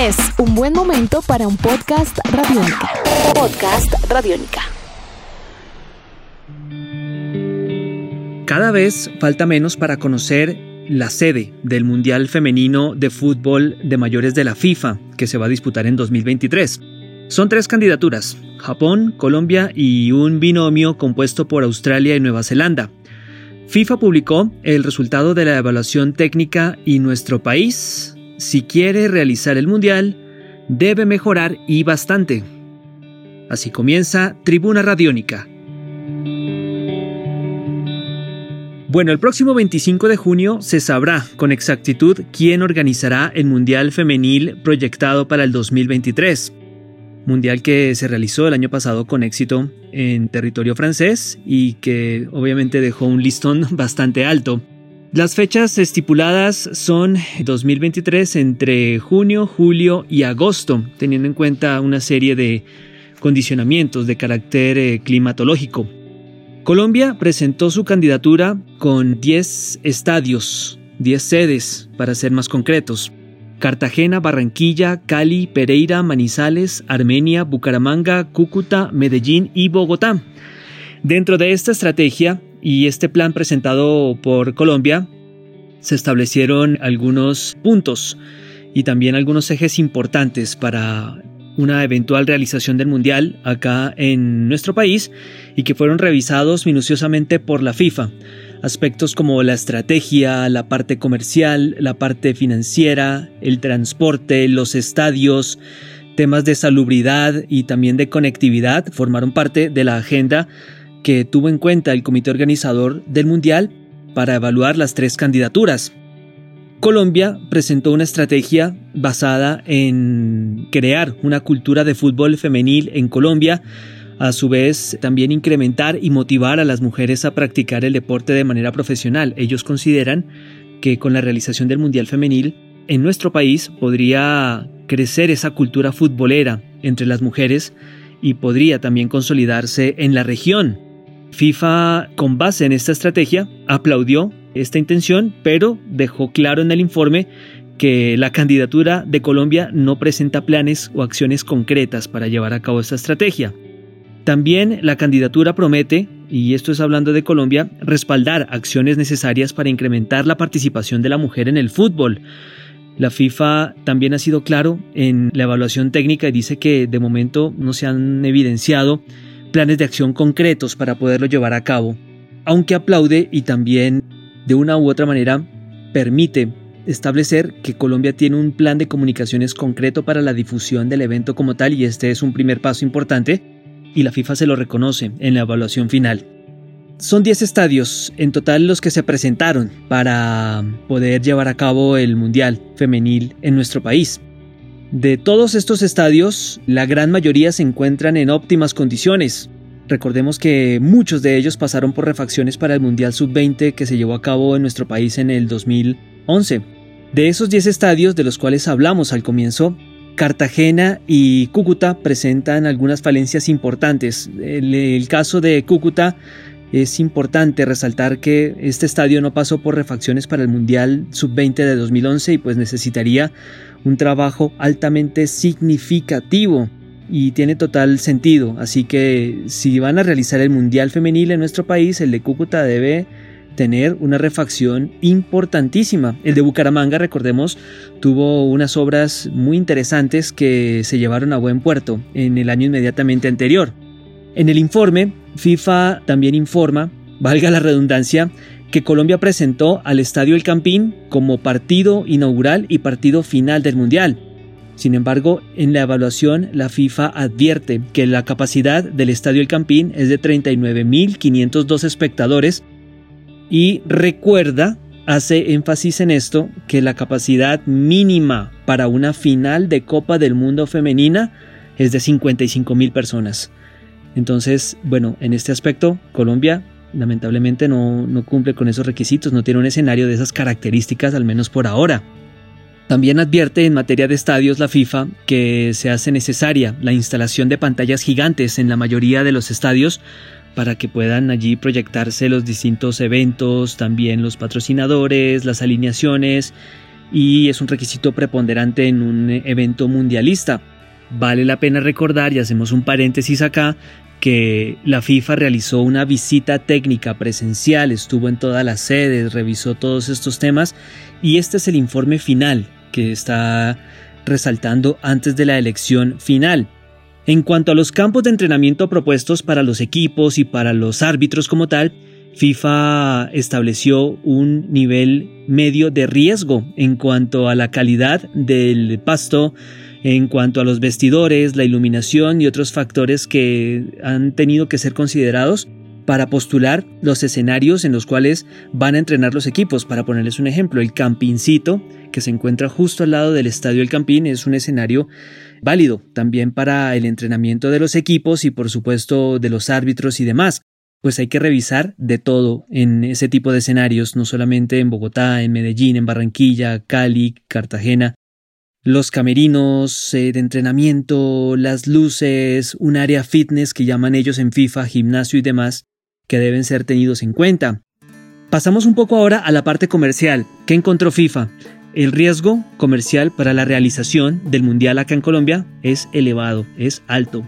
Es un buen momento para un podcast radiónica. Podcast radiónica. Cada vez falta menos para conocer la sede del Mundial Femenino de Fútbol de Mayores de la FIFA, que se va a disputar en 2023. Son tres candidaturas, Japón, Colombia y un binomio compuesto por Australia y Nueva Zelanda. FIFA publicó el resultado de la evaluación técnica y nuestro país, si quiere realizar el Mundial, debe mejorar y bastante. Así comienza Tribuna Radiónica. Bueno, el próximo 25 de junio se sabrá con exactitud quién organizará el Mundial Femenil proyectado para el 2023 mundial que se realizó el año pasado con éxito en territorio francés y que obviamente dejó un listón bastante alto. Las fechas estipuladas son 2023 entre junio, julio y agosto, teniendo en cuenta una serie de condicionamientos de carácter eh, climatológico. Colombia presentó su candidatura con 10 estadios, 10 sedes, para ser más concretos. Cartagena, Barranquilla, Cali, Pereira, Manizales, Armenia, Bucaramanga, Cúcuta, Medellín y Bogotá. Dentro de esta estrategia y este plan presentado por Colombia, se establecieron algunos puntos y también algunos ejes importantes para una eventual realización del Mundial acá en nuestro país y que fueron revisados minuciosamente por la FIFA. Aspectos como la estrategia, la parte comercial, la parte financiera, el transporte, los estadios, temas de salubridad y también de conectividad formaron parte de la agenda que tuvo en cuenta el comité organizador del Mundial para evaluar las tres candidaturas. Colombia presentó una estrategia basada en crear una cultura de fútbol femenil en Colombia a su vez también incrementar y motivar a las mujeres a practicar el deporte de manera profesional. Ellos consideran que con la realización del Mundial Femenil en nuestro país podría crecer esa cultura futbolera entre las mujeres y podría también consolidarse en la región. FIFA, con base en esta estrategia, aplaudió esta intención, pero dejó claro en el informe que la candidatura de Colombia no presenta planes o acciones concretas para llevar a cabo esta estrategia. También la candidatura promete, y esto es hablando de Colombia, respaldar acciones necesarias para incrementar la participación de la mujer en el fútbol. La FIFA también ha sido claro en la evaluación técnica y dice que de momento no se han evidenciado planes de acción concretos para poderlo llevar a cabo, aunque aplaude y también de una u otra manera permite establecer que Colombia tiene un plan de comunicaciones concreto para la difusión del evento como tal y este es un primer paso importante y la FIFA se lo reconoce en la evaluación final. Son 10 estadios en total los que se presentaron para poder llevar a cabo el Mundial Femenil en nuestro país. De todos estos estadios, la gran mayoría se encuentran en óptimas condiciones. Recordemos que muchos de ellos pasaron por refacciones para el Mundial Sub-20 que se llevó a cabo en nuestro país en el 2011. De esos 10 estadios de los cuales hablamos al comienzo, Cartagena y Cúcuta presentan algunas falencias importantes. En el caso de Cúcuta es importante resaltar que este estadio no pasó por refacciones para el Mundial Sub-20 de 2011 y pues necesitaría un trabajo altamente significativo y tiene total sentido. Así que si van a realizar el Mundial Femenil en nuestro país, el de Cúcuta debe tener una refacción importantísima. El de Bucaramanga, recordemos, tuvo unas obras muy interesantes que se llevaron a buen puerto en el año inmediatamente anterior. En el informe, FIFA también informa, valga la redundancia, que Colombia presentó al Estadio El Campín como partido inaugural y partido final del Mundial. Sin embargo, en la evaluación la FIFA advierte que la capacidad del Estadio El Campín es de 39.502 espectadores y recuerda, hace énfasis en esto, que la capacidad mínima para una final de Copa del Mundo femenina es de 55 mil personas. Entonces, bueno, en este aspecto, Colombia lamentablemente no, no cumple con esos requisitos, no tiene un escenario de esas características, al menos por ahora. También advierte en materia de estadios la FIFA que se hace necesaria la instalación de pantallas gigantes en la mayoría de los estadios para que puedan allí proyectarse los distintos eventos, también los patrocinadores, las alineaciones y es un requisito preponderante en un evento mundialista. Vale la pena recordar, y hacemos un paréntesis acá, que la FIFA realizó una visita técnica presencial, estuvo en todas las sedes, revisó todos estos temas y este es el informe final que está resaltando antes de la elección final. En cuanto a los campos de entrenamiento propuestos para los equipos y para los árbitros como tal, FIFA estableció un nivel medio de riesgo en cuanto a la calidad del pasto, en cuanto a los vestidores, la iluminación y otros factores que han tenido que ser considerados para postular los escenarios en los cuales van a entrenar los equipos. Para ponerles un ejemplo, el Campincito, que se encuentra justo al lado del Estadio El Campín, es un escenario válido también para el entrenamiento de los equipos y por supuesto de los árbitros y demás. Pues hay que revisar de todo en ese tipo de escenarios, no solamente en Bogotá, en Medellín, en Barranquilla, Cali, Cartagena, los camerinos eh, de entrenamiento, las luces, un área fitness que llaman ellos en FIFA, gimnasio y demás, que deben ser tenidos en cuenta. Pasamos un poco ahora a la parte comercial. ¿Qué encontró FIFA? El riesgo comercial para la realización del Mundial acá en Colombia es elevado, es alto.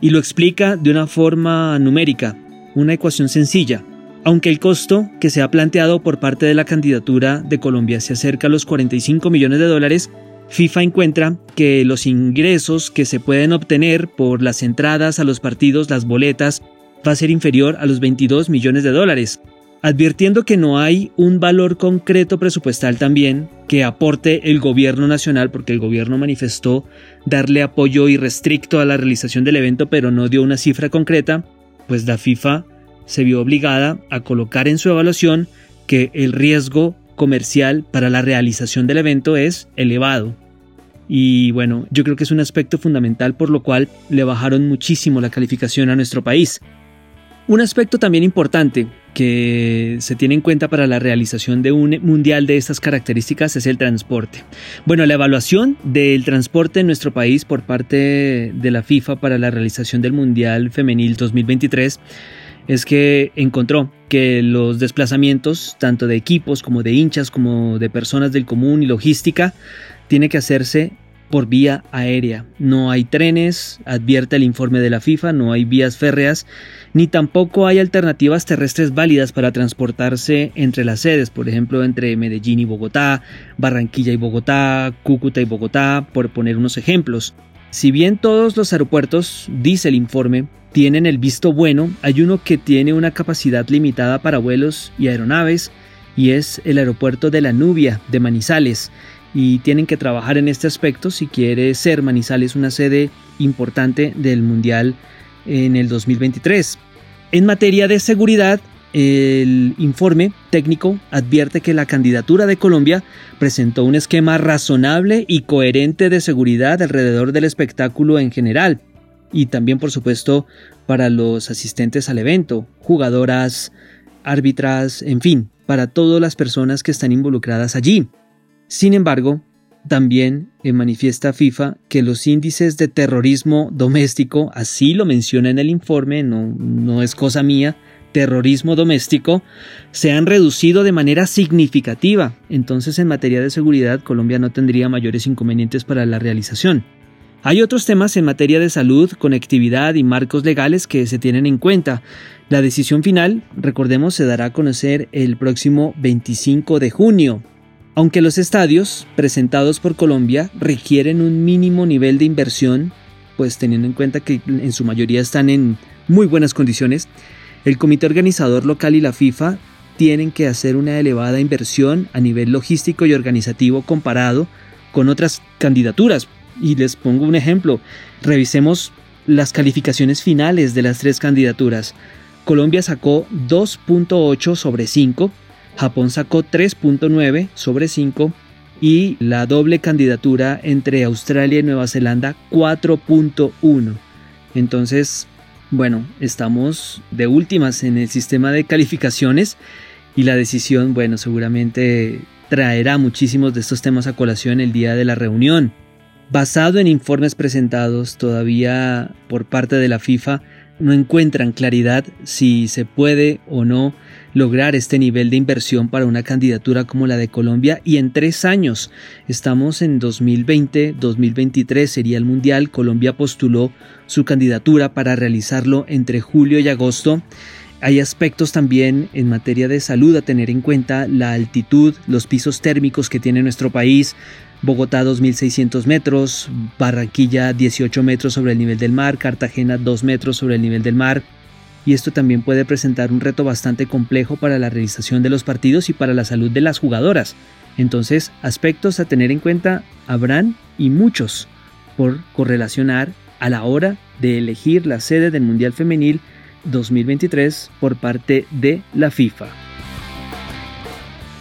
Y lo explica de una forma numérica, una ecuación sencilla. Aunque el costo que se ha planteado por parte de la candidatura de Colombia se acerca a los 45 millones de dólares, FIFA encuentra que los ingresos que se pueden obtener por las entradas a los partidos, las boletas, va a ser inferior a los 22 millones de dólares, advirtiendo que no hay un valor concreto presupuestal también que aporte el gobierno nacional, porque el gobierno manifestó darle apoyo irrestricto a la realización del evento, pero no dio una cifra concreta, pues la FIFA se vio obligada a colocar en su evaluación que el riesgo comercial para la realización del evento es elevado. Y bueno, yo creo que es un aspecto fundamental por lo cual le bajaron muchísimo la calificación a nuestro país. Un aspecto también importante que se tiene en cuenta para la realización de un mundial de estas características es el transporte. Bueno, la evaluación del transporte en nuestro país por parte de la FIFA para la realización del Mundial Femenil 2023 es que encontró que los desplazamientos, tanto de equipos como de hinchas, como de personas del común y logística, tiene que hacerse por vía aérea. No hay trenes, advierte el informe de la FIFA, no hay vías férreas, ni tampoco hay alternativas terrestres válidas para transportarse entre las sedes, por ejemplo, entre Medellín y Bogotá, Barranquilla y Bogotá, Cúcuta y Bogotá, por poner unos ejemplos. Si bien todos los aeropuertos, dice el informe, tienen el visto bueno, hay uno que tiene una capacidad limitada para vuelos y aeronaves, y es el aeropuerto de la Nubia de Manizales, y tienen que trabajar en este aspecto si quiere ser Manizales una sede importante del Mundial en el 2023. En materia de seguridad, el informe técnico advierte que la candidatura de Colombia presentó un esquema razonable y coherente de seguridad alrededor del espectáculo en general y también por supuesto para los asistentes al evento, jugadoras, árbitras, en fin, para todas las personas que están involucradas allí. Sin embargo, también manifiesta FIFA que los índices de terrorismo doméstico, así lo menciona en el informe, no, no es cosa mía, terrorismo doméstico, se han reducido de manera significativa. Entonces, en materia de seguridad, Colombia no tendría mayores inconvenientes para la realización. Hay otros temas en materia de salud, conectividad y marcos legales que se tienen en cuenta. La decisión final, recordemos, se dará a conocer el próximo 25 de junio. Aunque los estadios presentados por Colombia requieren un mínimo nivel de inversión, pues teniendo en cuenta que en su mayoría están en muy buenas condiciones, el comité organizador local y la FIFA tienen que hacer una elevada inversión a nivel logístico y organizativo comparado con otras candidaturas. Y les pongo un ejemplo, revisemos las calificaciones finales de las tres candidaturas. Colombia sacó 2.8 sobre 5, Japón sacó 3.9 sobre 5 y la doble candidatura entre Australia y Nueva Zelanda 4.1. Entonces, bueno, estamos de últimas en el sistema de calificaciones y la decisión, bueno, seguramente traerá muchísimos de estos temas a colación el día de la reunión. Basado en informes presentados todavía por parte de la FIFA, no encuentran claridad si se puede o no lograr este nivel de inversión para una candidatura como la de Colombia y en tres años, estamos en 2020, 2023 sería el Mundial, Colombia postuló su candidatura para realizarlo entre julio y agosto. Hay aspectos también en materia de salud a tener en cuenta, la altitud, los pisos térmicos que tiene nuestro país, Bogotá 2.600 metros, Barranquilla 18 metros sobre el nivel del mar, Cartagena 2 metros sobre el nivel del mar, y esto también puede presentar un reto bastante complejo para la realización de los partidos y para la salud de las jugadoras. Entonces, aspectos a tener en cuenta habrán y muchos por correlacionar a la hora de elegir la sede del Mundial Femenil 2023 por parte de la FIFA.